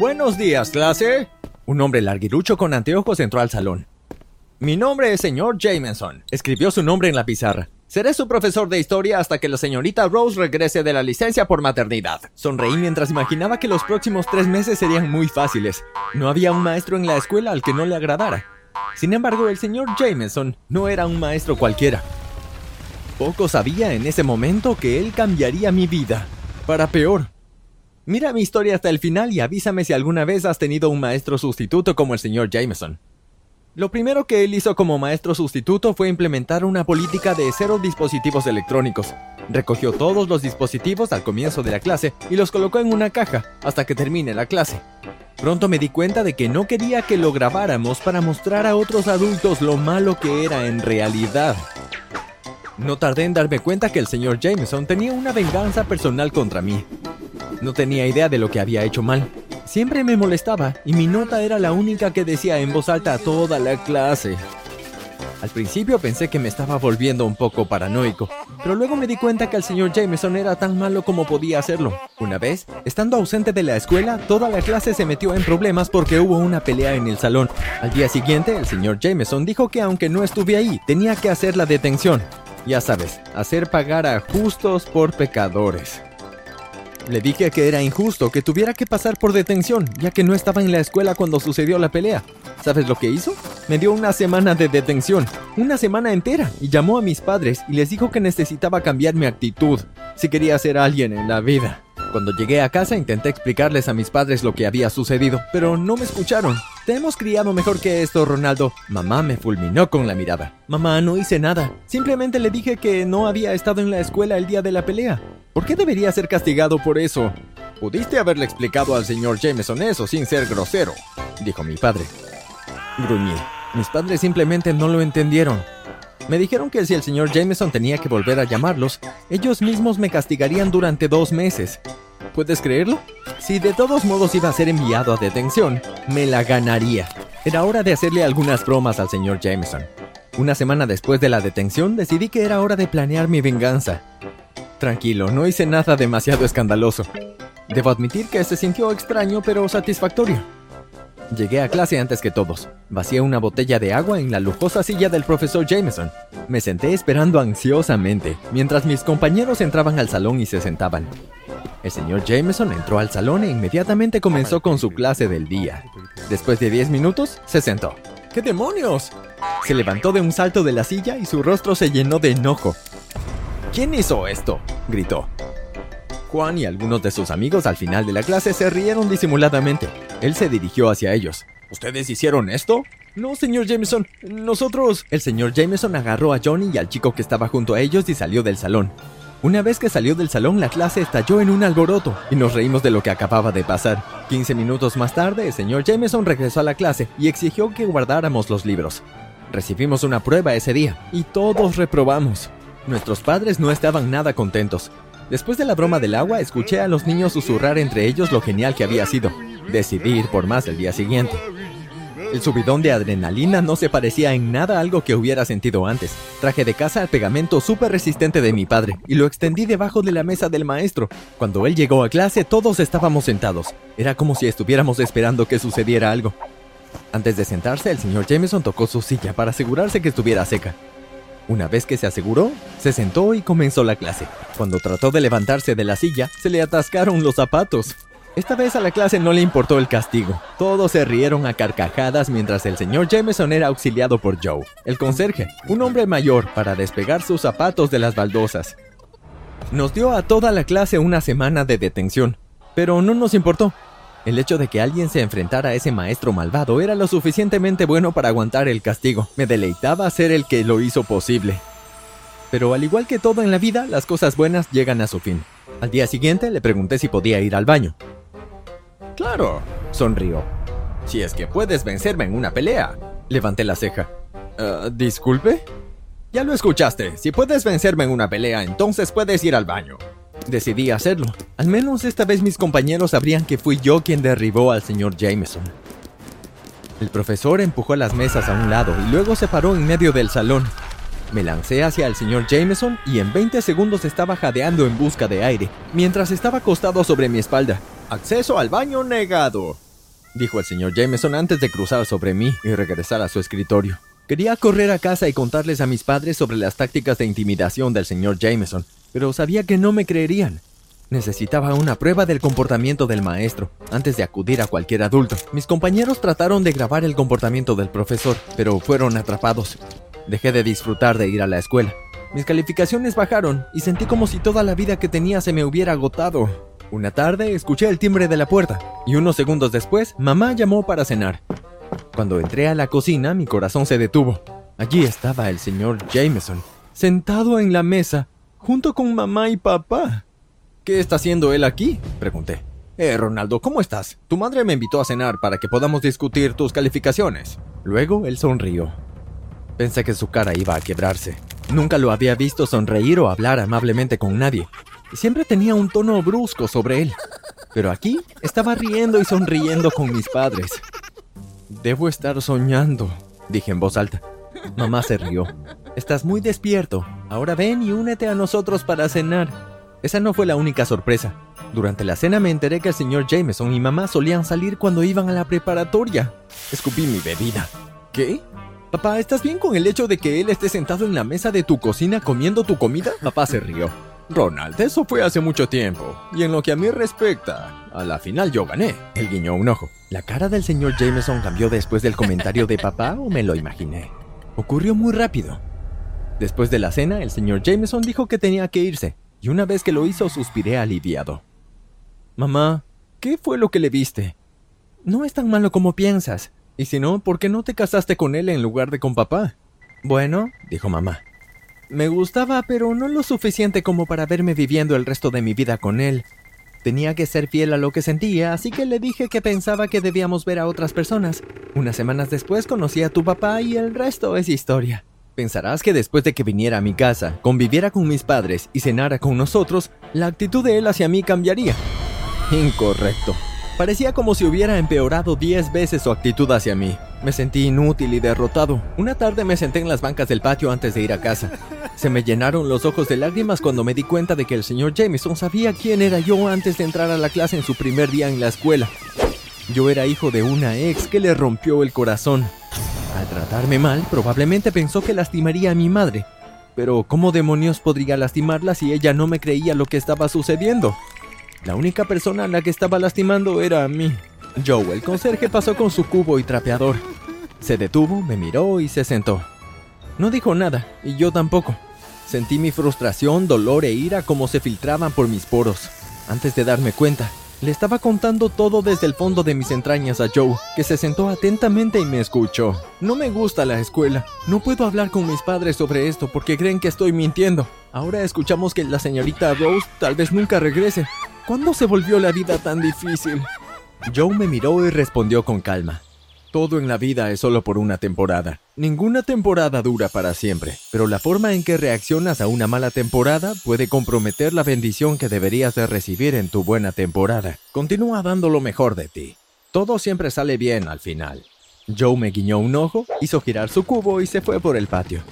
Buenos días, clase. Un hombre larguirucho con anteojos entró al salón. Mi nombre es señor Jameson. Escribió su nombre en la pizarra. Seré su profesor de historia hasta que la señorita Rose regrese de la licencia por maternidad. Sonreí mientras imaginaba que los próximos tres meses serían muy fáciles. No había un maestro en la escuela al que no le agradara. Sin embargo, el señor Jameson no era un maestro cualquiera. Poco sabía en ese momento que él cambiaría mi vida. Para peor. Mira mi historia hasta el final y avísame si alguna vez has tenido un maestro sustituto como el señor Jameson. Lo primero que él hizo como maestro sustituto fue implementar una política de cero dispositivos electrónicos. Recogió todos los dispositivos al comienzo de la clase y los colocó en una caja hasta que termine la clase. Pronto me di cuenta de que no quería que lo grabáramos para mostrar a otros adultos lo malo que era en realidad. No tardé en darme cuenta que el señor Jameson tenía una venganza personal contra mí. No tenía idea de lo que había hecho mal. Siempre me molestaba y mi nota era la única que decía en voz alta a toda la clase. Al principio pensé que me estaba volviendo un poco paranoico, pero luego me di cuenta que el señor Jameson era tan malo como podía hacerlo. Una vez, estando ausente de la escuela, toda la clase se metió en problemas porque hubo una pelea en el salón. Al día siguiente, el señor Jameson dijo que aunque no estuve ahí, tenía que hacer la detención. Ya sabes, hacer pagar a justos por pecadores. Le dije que era injusto que tuviera que pasar por detención, ya que no estaba en la escuela cuando sucedió la pelea. ¿Sabes lo que hizo? Me dio una semana de detención, una semana entera, y llamó a mis padres y les dijo que necesitaba cambiar mi actitud, si quería ser alguien en la vida. Cuando llegué a casa intenté explicarles a mis padres lo que había sucedido, pero no me escucharon. Te hemos criado mejor que esto, Ronaldo. Mamá me fulminó con la mirada. Mamá, no hice nada. Simplemente le dije que no había estado en la escuela el día de la pelea. ¿Por qué debería ser castigado por eso? Pudiste haberle explicado al señor Jameson eso sin ser grosero, dijo mi padre. Gruñí. Mis padres simplemente no lo entendieron. Me dijeron que si el señor Jameson tenía que volver a llamarlos, ellos mismos me castigarían durante dos meses. ¿Puedes creerlo? Si de todos modos iba a ser enviado a detención, me la ganaría. Era hora de hacerle algunas bromas al señor Jameson. Una semana después de la detención decidí que era hora de planear mi venganza. Tranquilo, no hice nada demasiado escandaloso. Debo admitir que se sintió extraño pero satisfactorio. Llegué a clase antes que todos. Vacié una botella de agua en la lujosa silla del profesor Jameson. Me senté esperando ansiosamente, mientras mis compañeros entraban al salón y se sentaban. El señor Jameson entró al salón e inmediatamente comenzó con su clase del día. Después de 10 minutos, se sentó. ¿Qué demonios? Se levantó de un salto de la silla y su rostro se llenó de enojo. ¿Quién hizo esto? gritó. Juan y algunos de sus amigos al final de la clase se rieron disimuladamente. Él se dirigió hacia ellos. ¿Ustedes hicieron esto? No, señor Jameson. Nosotros... El señor Jameson agarró a Johnny y al chico que estaba junto a ellos y salió del salón. Una vez que salió del salón, la clase estalló en un alboroto y nos reímos de lo que acababa de pasar. 15 minutos más tarde, el señor Jameson regresó a la clase y exigió que guardáramos los libros. Recibimos una prueba ese día y todos reprobamos. Nuestros padres no estaban nada contentos. Después de la broma del agua, escuché a los niños susurrar entre ellos lo genial que había sido. Decidí ir por más el día siguiente. El subidón de adrenalina no se parecía en nada a algo que hubiera sentido antes. Traje de casa el pegamento súper resistente de mi padre y lo extendí debajo de la mesa del maestro. Cuando él llegó a clase todos estábamos sentados. Era como si estuviéramos esperando que sucediera algo. Antes de sentarse, el señor Jameson tocó su silla para asegurarse que estuviera seca. Una vez que se aseguró, se sentó y comenzó la clase. Cuando trató de levantarse de la silla, se le atascaron los zapatos. Esta vez a la clase no le importó el castigo. Todos se rieron a carcajadas mientras el señor Jameson era auxiliado por Joe, el conserje, un hombre mayor, para despegar sus zapatos de las baldosas. Nos dio a toda la clase una semana de detención, pero no nos importó. El hecho de que alguien se enfrentara a ese maestro malvado era lo suficientemente bueno para aguantar el castigo. Me deleitaba ser el que lo hizo posible. Pero al igual que todo en la vida, las cosas buenas llegan a su fin. Al día siguiente le pregunté si podía ir al baño. Claro, sonrió. Si es que puedes vencerme en una pelea. Levanté la ceja. Ah, ¿Disculpe? Ya lo escuchaste. Si puedes vencerme en una pelea, entonces puedes ir al baño. Decidí hacerlo. Al menos esta vez mis compañeros sabrían que fui yo quien derribó al señor Jameson. El profesor empujó las mesas a un lado y luego se paró en medio del salón. Me lancé hacia el señor Jameson y en 20 segundos estaba jadeando en busca de aire, mientras estaba acostado sobre mi espalda. Acceso al baño negado. dijo el señor Jameson antes de cruzar sobre mí y regresar a su escritorio. Quería correr a casa y contarles a mis padres sobre las tácticas de intimidación del señor Jameson, pero sabía que no me creerían. Necesitaba una prueba del comportamiento del maestro antes de acudir a cualquier adulto. Mis compañeros trataron de grabar el comportamiento del profesor, pero fueron atrapados. Dejé de disfrutar de ir a la escuela. Mis calificaciones bajaron y sentí como si toda la vida que tenía se me hubiera agotado. Una tarde escuché el timbre de la puerta y unos segundos después mamá llamó para cenar. Cuando entré a la cocina mi corazón se detuvo. Allí estaba el señor Jameson, sentado en la mesa, junto con mamá y papá. ¿Qué está haciendo él aquí? pregunté. Eh, Ronaldo, ¿cómo estás? Tu madre me invitó a cenar para que podamos discutir tus calificaciones. Luego él sonrió. Pensé que su cara iba a quebrarse. Nunca lo había visto sonreír o hablar amablemente con nadie. Siempre tenía un tono brusco sobre él. Pero aquí estaba riendo y sonriendo con mis padres. Debo estar soñando, dije en voz alta. Mamá se rió. Estás muy despierto. Ahora ven y únete a nosotros para cenar. Esa no fue la única sorpresa. Durante la cena me enteré que el señor Jameson y mamá solían salir cuando iban a la preparatoria. Escupí mi bebida. ¿Qué? Papá, ¿estás bien con el hecho de que él esté sentado en la mesa de tu cocina comiendo tu comida? Papá se rió. Ronald, eso fue hace mucho tiempo. Y en lo que a mí respecta, a la final yo gané. Él guiñó un ojo. ¿La cara del señor Jameson cambió después del comentario de papá o me lo imaginé? Ocurrió muy rápido. Después de la cena, el señor Jameson dijo que tenía que irse, y una vez que lo hizo suspiré aliviado. Mamá, ¿qué fue lo que le viste? No es tan malo como piensas. Y si no, ¿por qué no te casaste con él en lugar de con papá? Bueno, dijo mamá. Me gustaba, pero no lo suficiente como para verme viviendo el resto de mi vida con él. Tenía que ser fiel a lo que sentía, así que le dije que pensaba que debíamos ver a otras personas. Unas semanas después conocí a tu papá y el resto es historia. Pensarás que después de que viniera a mi casa, conviviera con mis padres y cenara con nosotros, la actitud de él hacia mí cambiaría. Incorrecto. Parecía como si hubiera empeorado diez veces su actitud hacia mí. Me sentí inútil y derrotado. Una tarde me senté en las bancas del patio antes de ir a casa. Se me llenaron los ojos de lágrimas cuando me di cuenta de que el señor Jameson sabía quién era yo antes de entrar a la clase en su primer día en la escuela. Yo era hijo de una ex que le rompió el corazón. Al tratarme mal, probablemente pensó que lastimaría a mi madre. Pero ¿cómo demonios podría lastimarla si ella no me creía lo que estaba sucediendo? La única persona a la que estaba lastimando era a mí. Joe, el conserje, pasó con su cubo y trapeador. Se detuvo, me miró y se sentó. No dijo nada, y yo tampoco. Sentí mi frustración, dolor e ira como se filtraban por mis poros. Antes de darme cuenta, le estaba contando todo desde el fondo de mis entrañas a Joe, que se sentó atentamente y me escuchó. No me gusta la escuela. No puedo hablar con mis padres sobre esto porque creen que estoy mintiendo. Ahora escuchamos que la señorita Rose tal vez nunca regrese. ¿Cuándo se volvió la vida tan difícil? Joe me miró y respondió con calma. Todo en la vida es solo por una temporada. Ninguna temporada dura para siempre, pero la forma en que reaccionas a una mala temporada puede comprometer la bendición que deberías de recibir en tu buena temporada. Continúa dando lo mejor de ti. Todo siempre sale bien al final. Joe me guiñó un ojo, hizo girar su cubo y se fue por el patio.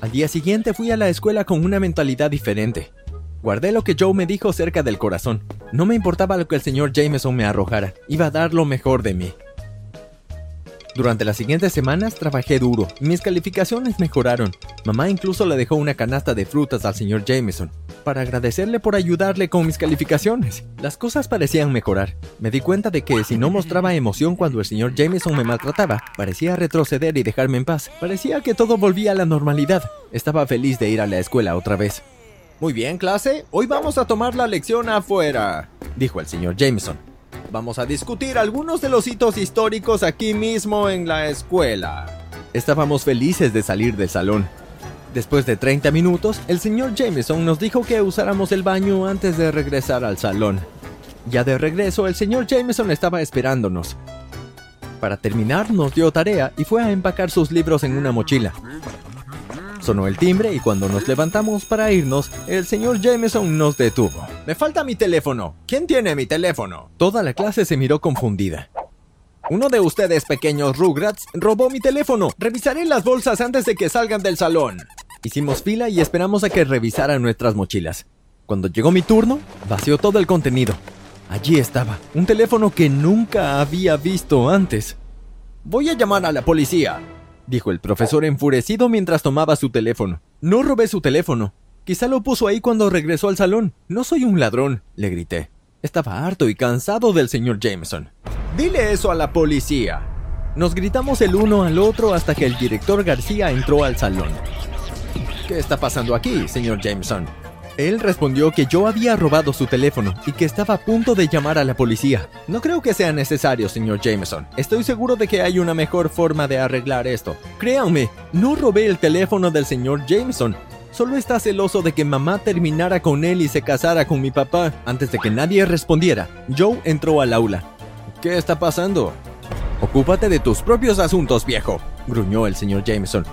Al día siguiente fui a la escuela con una mentalidad diferente. Guardé lo que Joe me dijo cerca del corazón. No me importaba lo que el señor Jameson me arrojara, iba a dar lo mejor de mí. Durante las siguientes semanas trabajé duro mis calificaciones mejoraron. Mamá incluso le dejó una canasta de frutas al señor Jameson para agradecerle por ayudarle con mis calificaciones. Las cosas parecían mejorar. Me di cuenta de que si no mostraba emoción cuando el señor Jameson me maltrataba, parecía retroceder y dejarme en paz. Parecía que todo volvía a la normalidad. Estaba feliz de ir a la escuela otra vez. Muy bien, clase, hoy vamos a tomar la lección afuera, dijo el señor Jameson. Vamos a discutir algunos de los hitos históricos aquí mismo en la escuela. Estábamos felices de salir del salón. Después de 30 minutos, el señor Jameson nos dijo que usáramos el baño antes de regresar al salón. Ya de regreso, el señor Jameson estaba esperándonos. Para terminar, nos dio tarea y fue a empacar sus libros en una mochila. Sonó el timbre y cuando nos levantamos para irnos, el señor Jameson nos detuvo. Me falta mi teléfono. ¿Quién tiene mi teléfono? Toda la clase se miró confundida. Uno de ustedes, pequeños Rugrats, robó mi teléfono. Revisaré las bolsas antes de que salgan del salón. Hicimos fila y esperamos a que revisaran nuestras mochilas. Cuando llegó mi turno, vació todo el contenido. Allí estaba, un teléfono que nunca había visto antes. Voy a llamar a la policía, dijo el profesor enfurecido mientras tomaba su teléfono. No robé su teléfono. Quizá lo puso ahí cuando regresó al salón. No soy un ladrón, le grité. Estaba harto y cansado del señor Jameson. Dile eso a la policía. Nos gritamos el uno al otro hasta que el director García entró al salón. ¿Qué está pasando aquí, señor Jameson? Él respondió que yo había robado su teléfono y que estaba a punto de llamar a la policía. No creo que sea necesario, señor Jameson. Estoy seguro de que hay una mejor forma de arreglar esto. Créanme, no robé el teléfono del señor Jameson. Solo está celoso de que mamá terminara con él y se casara con mi papá. Antes de que nadie respondiera, Joe entró al aula. ¿Qué está pasando? Ocúpate de tus propios asuntos, viejo, gruñó el señor Jameson.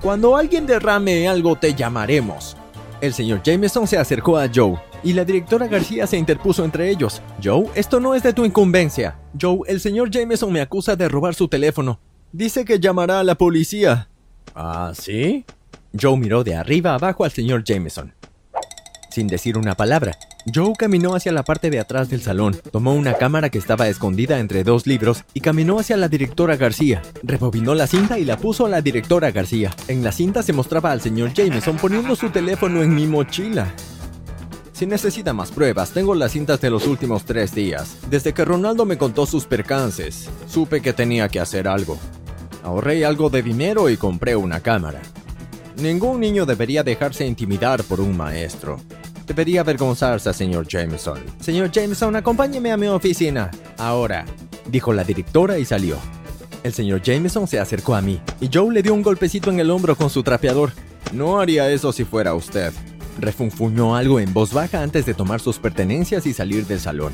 Cuando alguien derrame algo te llamaremos. El señor Jameson se acercó a Joe y la directora García se interpuso entre ellos. Joe, esto no es de tu incumbencia. Joe, el señor Jameson me acusa de robar su teléfono. Dice que llamará a la policía. ¿Ah, sí? Joe miró de arriba abajo al señor Jameson. Sin decir una palabra, Joe caminó hacia la parte de atrás del salón, tomó una cámara que estaba escondida entre dos libros y caminó hacia la directora García. Rebobinó la cinta y la puso a la directora García. En la cinta se mostraba al señor Jameson poniendo su teléfono en mi mochila. Si necesita más pruebas, tengo las cintas de los últimos tres días. Desde que Ronaldo me contó sus percances, supe que tenía que hacer algo. Ahorré algo de dinero y compré una cámara. Ningún niño debería dejarse intimidar por un maestro. Debería avergonzarse, señor Jameson. Señor Jameson, acompáñeme a mi oficina. Ahora, dijo la directora y salió. El señor Jameson se acercó a mí y Joe le dio un golpecito en el hombro con su trapeador. No haría eso si fuera usted. Refunfuñó algo en voz baja antes de tomar sus pertenencias y salir del salón.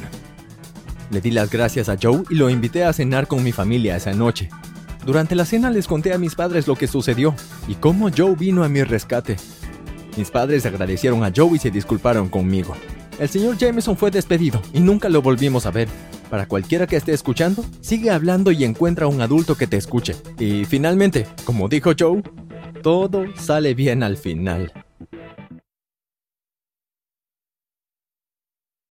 Le di las gracias a Joe y lo invité a cenar con mi familia esa noche. Durante la cena les conté a mis padres lo que sucedió y cómo Joe vino a mi rescate. Mis padres agradecieron a Joe y se disculparon conmigo. El señor Jameson fue despedido y nunca lo volvimos a ver. Para cualquiera que esté escuchando, sigue hablando y encuentra un adulto que te escuche. Y finalmente, como dijo Joe, todo sale bien al final.